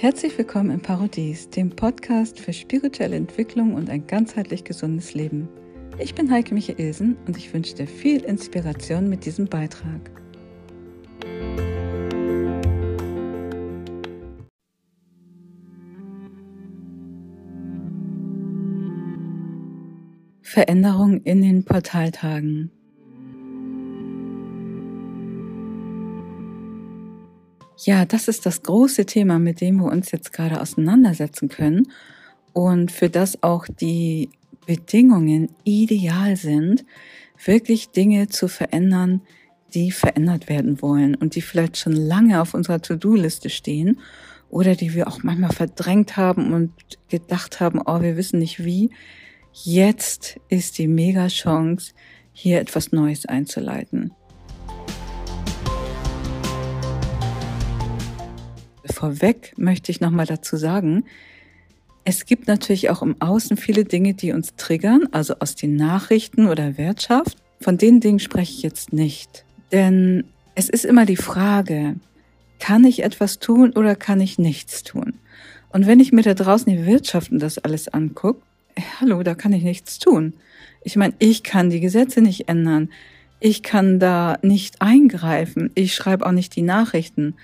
Herzlich willkommen im Parodies, dem Podcast für spirituelle Entwicklung und ein ganzheitlich gesundes Leben. Ich bin Heike Michaelsen und ich wünsche dir viel Inspiration mit diesem Beitrag. Veränderung in den Portaltagen. Ja, das ist das große Thema, mit dem wir uns jetzt gerade auseinandersetzen können und für das auch die Bedingungen ideal sind, wirklich Dinge zu verändern, die verändert werden wollen und die vielleicht schon lange auf unserer To-Do-Liste stehen oder die wir auch manchmal verdrängt haben und gedacht haben, oh, wir wissen nicht wie. Jetzt ist die mega Chance, hier etwas Neues einzuleiten. Vorweg möchte ich nochmal dazu sagen, es gibt natürlich auch im Außen viele Dinge, die uns triggern, also aus den Nachrichten oder Wirtschaft. Von den Dingen spreche ich jetzt nicht. Denn es ist immer die Frage, kann ich etwas tun oder kann ich nichts tun? Und wenn ich mir da draußen die Wirtschaft und das alles angucke, hallo, da kann ich nichts tun. Ich meine, ich kann die Gesetze nicht ändern. Ich kann da nicht eingreifen. Ich schreibe auch nicht die Nachrichten.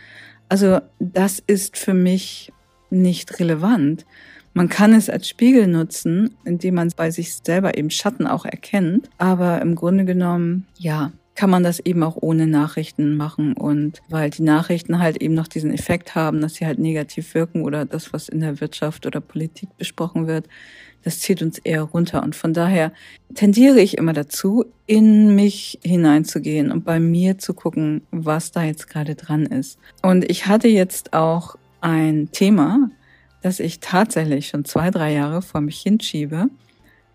Also das ist für mich nicht relevant. Man kann es als Spiegel nutzen, indem man bei sich selber eben Schatten auch erkennt. Aber im Grunde genommen, ja, kann man das eben auch ohne Nachrichten machen. Und weil die Nachrichten halt eben noch diesen Effekt haben, dass sie halt negativ wirken oder das, was in der Wirtschaft oder Politik besprochen wird, das zieht uns eher runter. Und von daher tendiere ich immer dazu, in mich hineinzugehen und bei mir zu gucken, was da jetzt gerade dran ist. Und ich hatte jetzt auch ein Thema, das ich tatsächlich schon zwei, drei Jahre vor mich hinschiebe,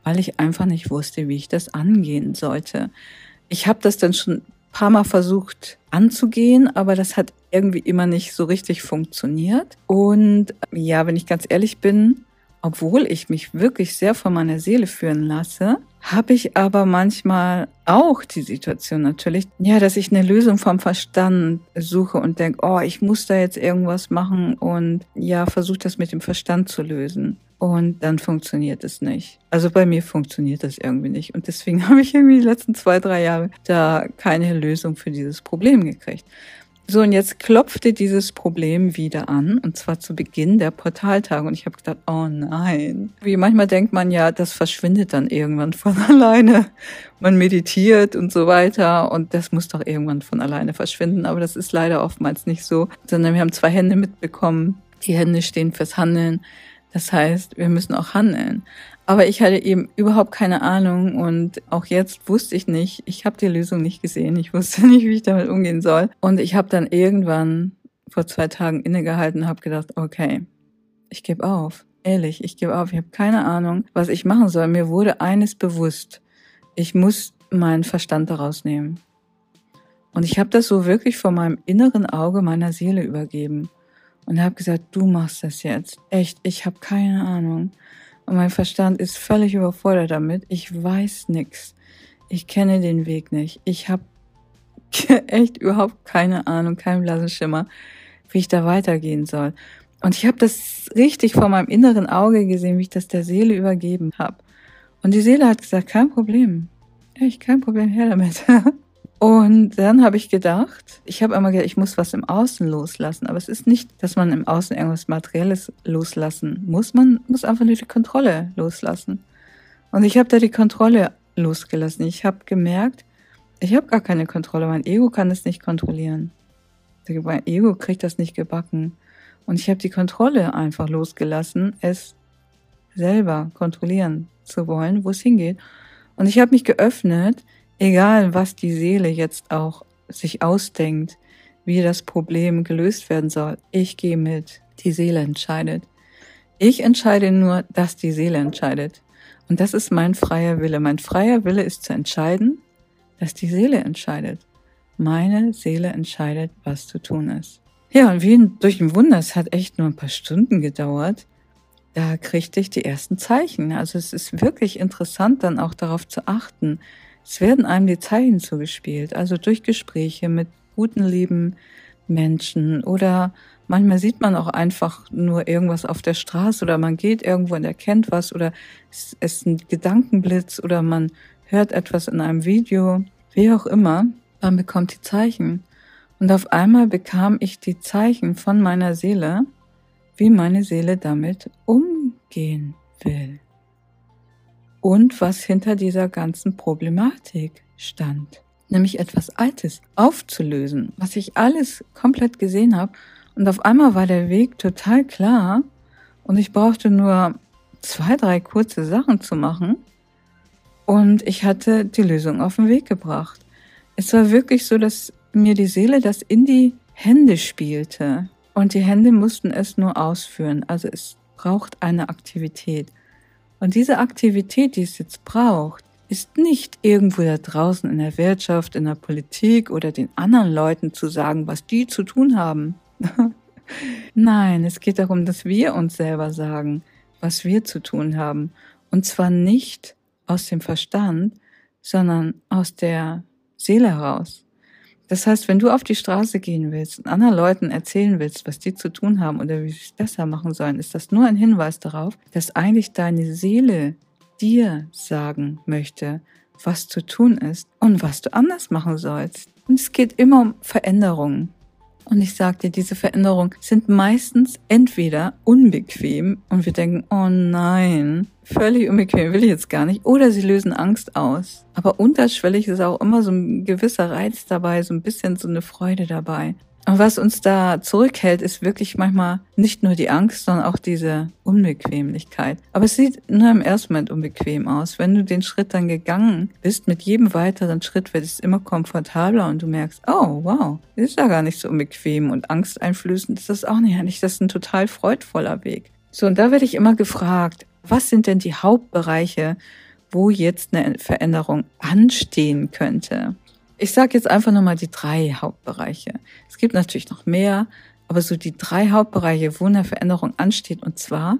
weil ich einfach nicht wusste, wie ich das angehen sollte. Ich habe das dann schon ein paar Mal versucht anzugehen, aber das hat irgendwie immer nicht so richtig funktioniert. Und ja, wenn ich ganz ehrlich bin, obwohl ich mich wirklich sehr von meiner Seele führen lasse, habe ich aber manchmal auch die Situation natürlich, ja, dass ich eine Lösung vom Verstand suche und denke, oh, ich muss da jetzt irgendwas machen und ja, versuche das mit dem Verstand zu lösen. Und dann funktioniert es nicht. Also bei mir funktioniert das irgendwie nicht. Und deswegen habe ich irgendwie die letzten zwei, drei Jahre da keine Lösung für dieses Problem gekriegt. So, und jetzt klopfte dieses Problem wieder an, und zwar zu Beginn der Portaltage. Und ich habe gedacht, oh nein. Wie manchmal denkt man ja, das verschwindet dann irgendwann von alleine. Man meditiert und so weiter und das muss doch irgendwann von alleine verschwinden. Aber das ist leider oftmals nicht so, sondern wir haben zwei Hände mitbekommen. Die Hände stehen fürs Handeln. Das heißt, wir müssen auch handeln. Aber ich hatte eben überhaupt keine Ahnung und auch jetzt wusste ich nicht, ich habe die Lösung nicht gesehen, ich wusste nicht, wie ich damit umgehen soll. Und ich habe dann irgendwann vor zwei Tagen innegehalten und habe gedacht, okay, ich gebe auf. Ehrlich, ich gebe auf. Ich habe keine Ahnung, was ich machen soll. Mir wurde eines bewusst. Ich muss meinen Verstand daraus nehmen. Und ich habe das so wirklich vor meinem inneren Auge meiner Seele übergeben und habe gesagt, du machst das jetzt. Echt, ich habe keine Ahnung. Und mein Verstand ist völlig überfordert damit. Ich weiß nichts. Ich kenne den Weg nicht. Ich habe echt überhaupt keine Ahnung, keinen blassen Schimmer, wie ich da weitergehen soll. Und ich habe das richtig vor meinem inneren Auge gesehen, wie ich das der Seele übergeben habe. Und die Seele hat gesagt, kein Problem. Echt, kein Problem, her damit. Und dann habe ich gedacht, ich habe immer gedacht, ich muss was im Außen loslassen. Aber es ist nicht, dass man im Außen irgendwas Materielles loslassen muss. Man muss einfach nur die Kontrolle loslassen. Und ich habe da die Kontrolle losgelassen. Ich habe gemerkt, ich habe gar keine Kontrolle. Mein Ego kann es nicht kontrollieren. Mein Ego kriegt das nicht gebacken. Und ich habe die Kontrolle einfach losgelassen, es selber kontrollieren zu wollen, wo es hingeht. Und ich habe mich geöffnet, egal was die Seele jetzt auch sich ausdenkt, wie das Problem gelöst werden soll, ich gehe mit. Die Seele entscheidet. Ich entscheide nur, dass die Seele entscheidet. Und das ist mein freier Wille. Mein freier Wille ist zu entscheiden, dass die Seele entscheidet. Meine Seele entscheidet, was zu tun ist. Ja, und wie durch ein Wunder, es hat echt nur ein paar Stunden gedauert, da kriegte ich die ersten Zeichen. Also es ist wirklich interessant, dann auch darauf zu achten, es werden einem die Zeichen zugespielt, also durch Gespräche mit guten, lieben Menschen oder Manchmal sieht man auch einfach nur irgendwas auf der Straße oder man geht irgendwo und erkennt was oder es ist ein Gedankenblitz oder man hört etwas in einem Video, wie auch immer. Man bekommt die Zeichen. Und auf einmal bekam ich die Zeichen von meiner Seele, wie meine Seele damit umgehen will. Und was hinter dieser ganzen Problematik stand. Nämlich etwas Altes aufzulösen, was ich alles komplett gesehen habe. Und auf einmal war der Weg total klar und ich brauchte nur zwei, drei kurze Sachen zu machen. Und ich hatte die Lösung auf den Weg gebracht. Es war wirklich so, dass mir die Seele das in die Hände spielte. Und die Hände mussten es nur ausführen. Also es braucht eine Aktivität. Und diese Aktivität, die es jetzt braucht, ist nicht irgendwo da draußen in der Wirtschaft, in der Politik oder den anderen Leuten zu sagen, was die zu tun haben. Nein, es geht darum, dass wir uns selber sagen, was wir zu tun haben. Und zwar nicht aus dem Verstand, sondern aus der Seele heraus. Das heißt, wenn du auf die Straße gehen willst und anderen Leuten erzählen willst, was die zu tun haben oder wie sie es besser machen sollen, ist das nur ein Hinweis darauf, dass eigentlich deine Seele dir sagen möchte, was zu tun ist und was du anders machen sollst. Und es geht immer um Veränderungen. Und ich dir, diese Veränderungen sind meistens entweder unbequem und wir denken, oh nein, völlig unbequem will ich jetzt gar nicht, oder sie lösen Angst aus. Aber unterschwellig ist auch immer so ein gewisser Reiz dabei, so ein bisschen so eine Freude dabei. Und was uns da zurückhält, ist wirklich manchmal nicht nur die Angst, sondern auch diese Unbequemlichkeit. Aber es sieht nur im ersten Moment unbequem aus. Wenn du den Schritt dann gegangen bist, mit jedem weiteren Schritt wird es immer komfortabler und du merkst, oh wow, ist ja gar nicht so unbequem und angsteinflößend ist das auch nicht. Das ist ein total freudvoller Weg. So, und da werde ich immer gefragt, was sind denn die Hauptbereiche, wo jetzt eine Veränderung anstehen könnte? Ich sage jetzt einfach nochmal die drei Hauptbereiche. Es gibt natürlich noch mehr, aber so die drei Hauptbereiche, wo eine Veränderung ansteht, und zwar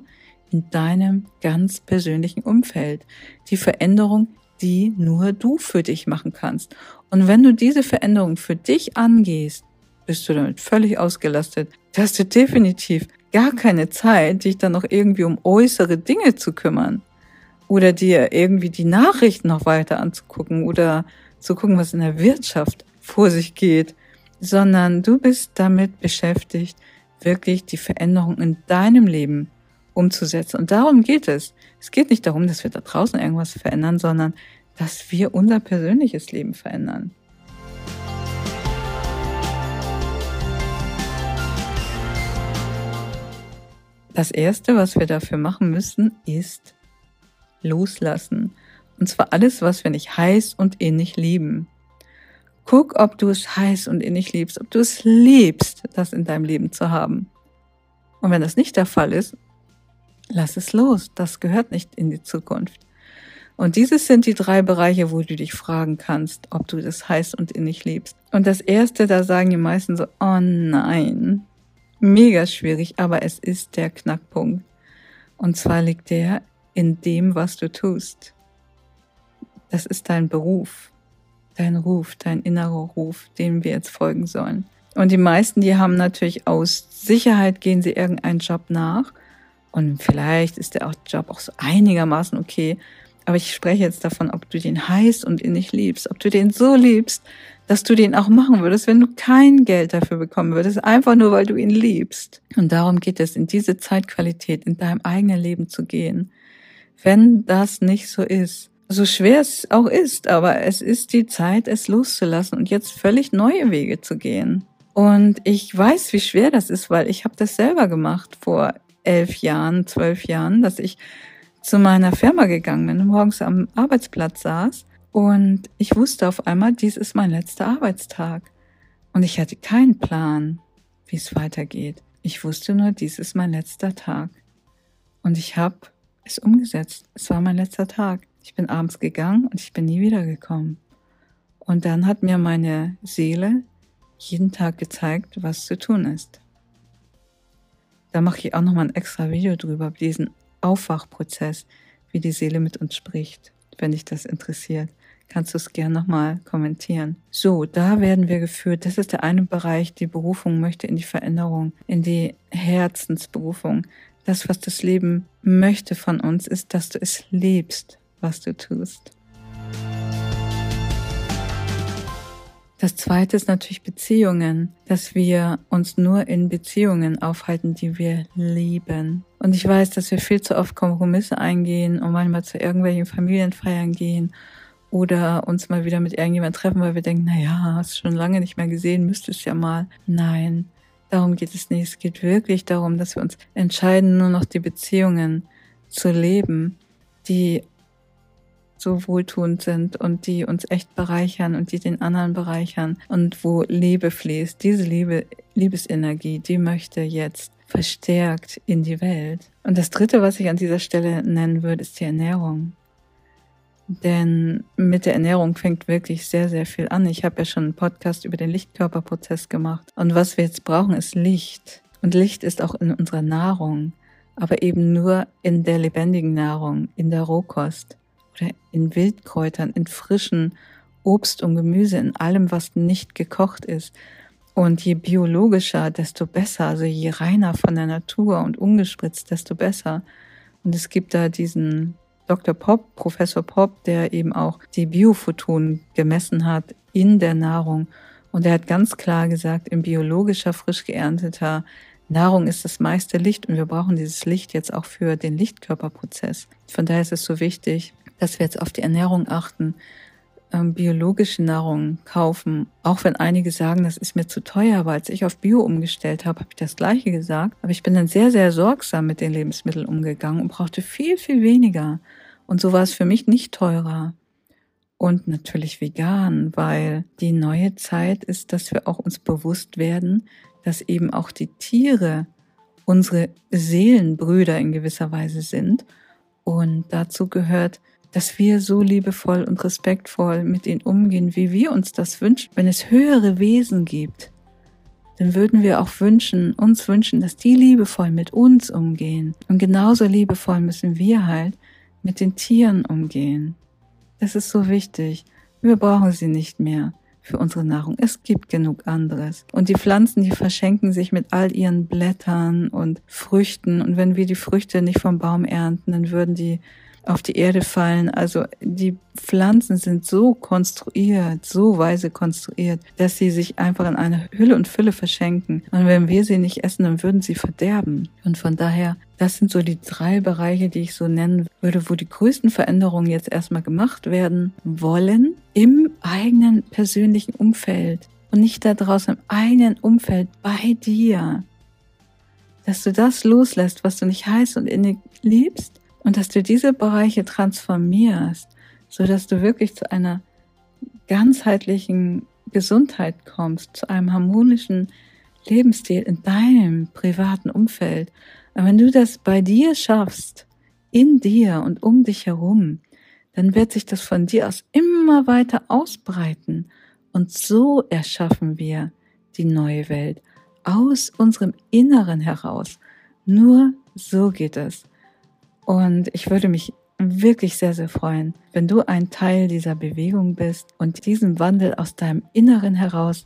in deinem ganz persönlichen Umfeld. Die Veränderung, die nur du für dich machen kannst. Und wenn du diese Veränderung für dich angehst, bist du damit völlig ausgelastet. Da hast du definitiv gar keine Zeit, dich dann noch irgendwie um äußere Dinge zu kümmern. Oder dir irgendwie die Nachrichten noch weiter anzugucken oder zu gucken, was in der Wirtschaft vor sich geht, sondern du bist damit beschäftigt, wirklich die Veränderung in deinem Leben umzusetzen. Und darum geht es. Es geht nicht darum, dass wir da draußen irgendwas verändern, sondern dass wir unser persönliches Leben verändern. Das Erste, was wir dafür machen müssen, ist loslassen. Und zwar alles, was wir nicht heiß und innig lieben. Guck, ob du es heiß und innig liebst, ob du es liebst, das in deinem Leben zu haben. Und wenn das nicht der Fall ist, lass es los. Das gehört nicht in die Zukunft. Und dieses sind die drei Bereiche, wo du dich fragen kannst, ob du das heiß und innig liebst. Und das erste, da sagen die meisten so, oh nein, mega schwierig, aber es ist der Knackpunkt. Und zwar liegt der in dem, was du tust. Das ist dein Beruf, dein Ruf, dein innerer Ruf, dem wir jetzt folgen sollen. Und die meisten, die haben natürlich aus Sicherheit, gehen sie irgendeinen Job nach. Und vielleicht ist der Job auch so einigermaßen okay. Aber ich spreche jetzt davon, ob du den heiß und innig liebst, ob du den so liebst, dass du den auch machen würdest, wenn du kein Geld dafür bekommen würdest, einfach nur weil du ihn liebst. Und darum geht es, in diese Zeitqualität in deinem eigenen Leben zu gehen. Wenn das nicht so ist, so schwer es auch ist, aber es ist die Zeit, es loszulassen und jetzt völlig neue Wege zu gehen. Und ich weiß, wie schwer das ist, weil ich habe das selber gemacht vor elf Jahren, zwölf Jahren, dass ich zu meiner Firma gegangen bin, morgens am Arbeitsplatz saß und ich wusste auf einmal, dies ist mein letzter Arbeitstag. Und ich hatte keinen Plan, wie es weitergeht. Ich wusste nur, dies ist mein letzter Tag. Und ich habe es umgesetzt. Es war mein letzter Tag. Ich bin abends gegangen und ich bin nie wiedergekommen. Und dann hat mir meine Seele jeden Tag gezeigt, was zu tun ist. Da mache ich auch nochmal ein extra Video drüber, diesen Aufwachprozess, wie die Seele mit uns spricht, wenn dich das interessiert. kannst du es gerne nochmal kommentieren. So, da werden wir geführt. Das ist der eine Bereich, die Berufung möchte in die Veränderung, in die Herzensberufung. Das, was das Leben möchte von uns, ist, dass du es liebst, was du tust. Das zweite ist natürlich Beziehungen, dass wir uns nur in Beziehungen aufhalten, die wir lieben. Und ich weiß, dass wir viel zu oft Kompromisse eingehen und manchmal zu irgendwelchen Familienfeiern gehen oder uns mal wieder mit irgendjemand treffen, weil wir denken, na ja, hast schon lange nicht mehr gesehen, müsstest ja mal. Nein, darum geht es nicht. Es geht wirklich darum, dass wir uns entscheiden, nur noch die Beziehungen zu leben, die so wohltuend sind und die uns echt bereichern und die den anderen bereichern und wo Liebe fließt. Diese Liebe, Liebesenergie, die möchte jetzt verstärkt in die Welt. Und das dritte, was ich an dieser Stelle nennen würde, ist die Ernährung. Denn mit der Ernährung fängt wirklich sehr, sehr viel an. Ich habe ja schon einen Podcast über den Lichtkörperprozess gemacht. Und was wir jetzt brauchen, ist Licht. Und Licht ist auch in unserer Nahrung, aber eben nur in der lebendigen Nahrung, in der Rohkost oder in Wildkräutern, in frischen Obst und Gemüse, in allem, was nicht gekocht ist. Und je biologischer, desto besser. Also je reiner von der Natur und ungespritzt, desto besser. Und es gibt da diesen Dr. Pop, Professor Pop, der eben auch die Biophotonen gemessen hat in der Nahrung. Und er hat ganz klar gesagt, in biologischer, frisch geernteter Nahrung ist das meiste Licht und wir brauchen dieses Licht jetzt auch für den Lichtkörperprozess. Von daher ist es so wichtig, dass wir jetzt auf die Ernährung achten, ähm, biologische Nahrung kaufen, auch wenn einige sagen, das ist mir zu teuer, aber als ich auf Bio umgestellt habe, habe ich das gleiche gesagt. Aber ich bin dann sehr, sehr sorgsam mit den Lebensmitteln umgegangen und brauchte viel, viel weniger. Und so war es für mich nicht teurer. Und natürlich vegan, weil die neue Zeit ist, dass wir auch uns bewusst werden, dass eben auch die Tiere unsere Seelenbrüder in gewisser Weise sind. Und dazu gehört, dass wir so liebevoll und respektvoll mit ihnen umgehen, wie wir uns das wünschen. Wenn es höhere Wesen gibt, dann würden wir auch wünschen, uns wünschen, dass die liebevoll mit uns umgehen. Und genauso liebevoll müssen wir halt mit den Tieren umgehen. Das ist so wichtig. Wir brauchen sie nicht mehr für unsere Nahrung. Es gibt genug anderes. Und die Pflanzen, die verschenken sich mit all ihren Blättern und Früchten. Und wenn wir die Früchte nicht vom Baum ernten, dann würden die auf die Erde fallen. Also die Pflanzen sind so konstruiert, so weise konstruiert, dass sie sich einfach in einer Hülle und Fülle verschenken. Und wenn wir sie nicht essen, dann würden sie verderben. Und von daher, das sind so die drei Bereiche, die ich so nennen würde, wo die größten Veränderungen jetzt erstmal gemacht werden wollen im eigenen persönlichen Umfeld und nicht da draußen im eigenen Umfeld bei dir. Dass du das loslässt, was du nicht heiß und innig liebst und dass du diese Bereiche transformierst, so dass du wirklich zu einer ganzheitlichen Gesundheit kommst, zu einem harmonischen Lebensstil in deinem privaten Umfeld. Und wenn du das bei dir schaffst, in dir und um dich herum, dann wird sich das von dir aus immer weiter ausbreiten. Und so erschaffen wir die neue Welt aus unserem Inneren heraus. Nur so geht es. Und ich würde mich wirklich sehr, sehr freuen, wenn du ein Teil dieser Bewegung bist und diesen Wandel aus deinem Inneren heraus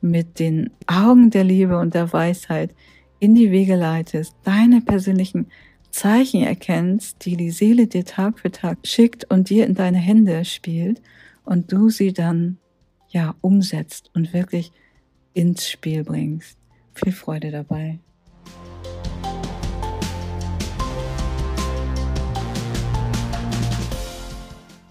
mit den Augen der Liebe und der Weisheit in die Wege leitest, deine persönlichen Zeichen erkennst, die die Seele dir Tag für Tag schickt und dir in deine Hände spielt und du sie dann ja umsetzt und wirklich ins Spiel bringst. Viel Freude dabei.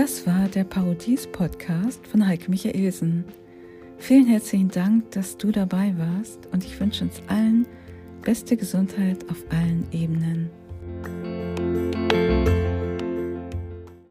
Das war der Parodies-Podcast von Heike Michaelsen. Vielen herzlichen Dank, dass du dabei warst und ich wünsche uns allen beste Gesundheit auf allen Ebenen.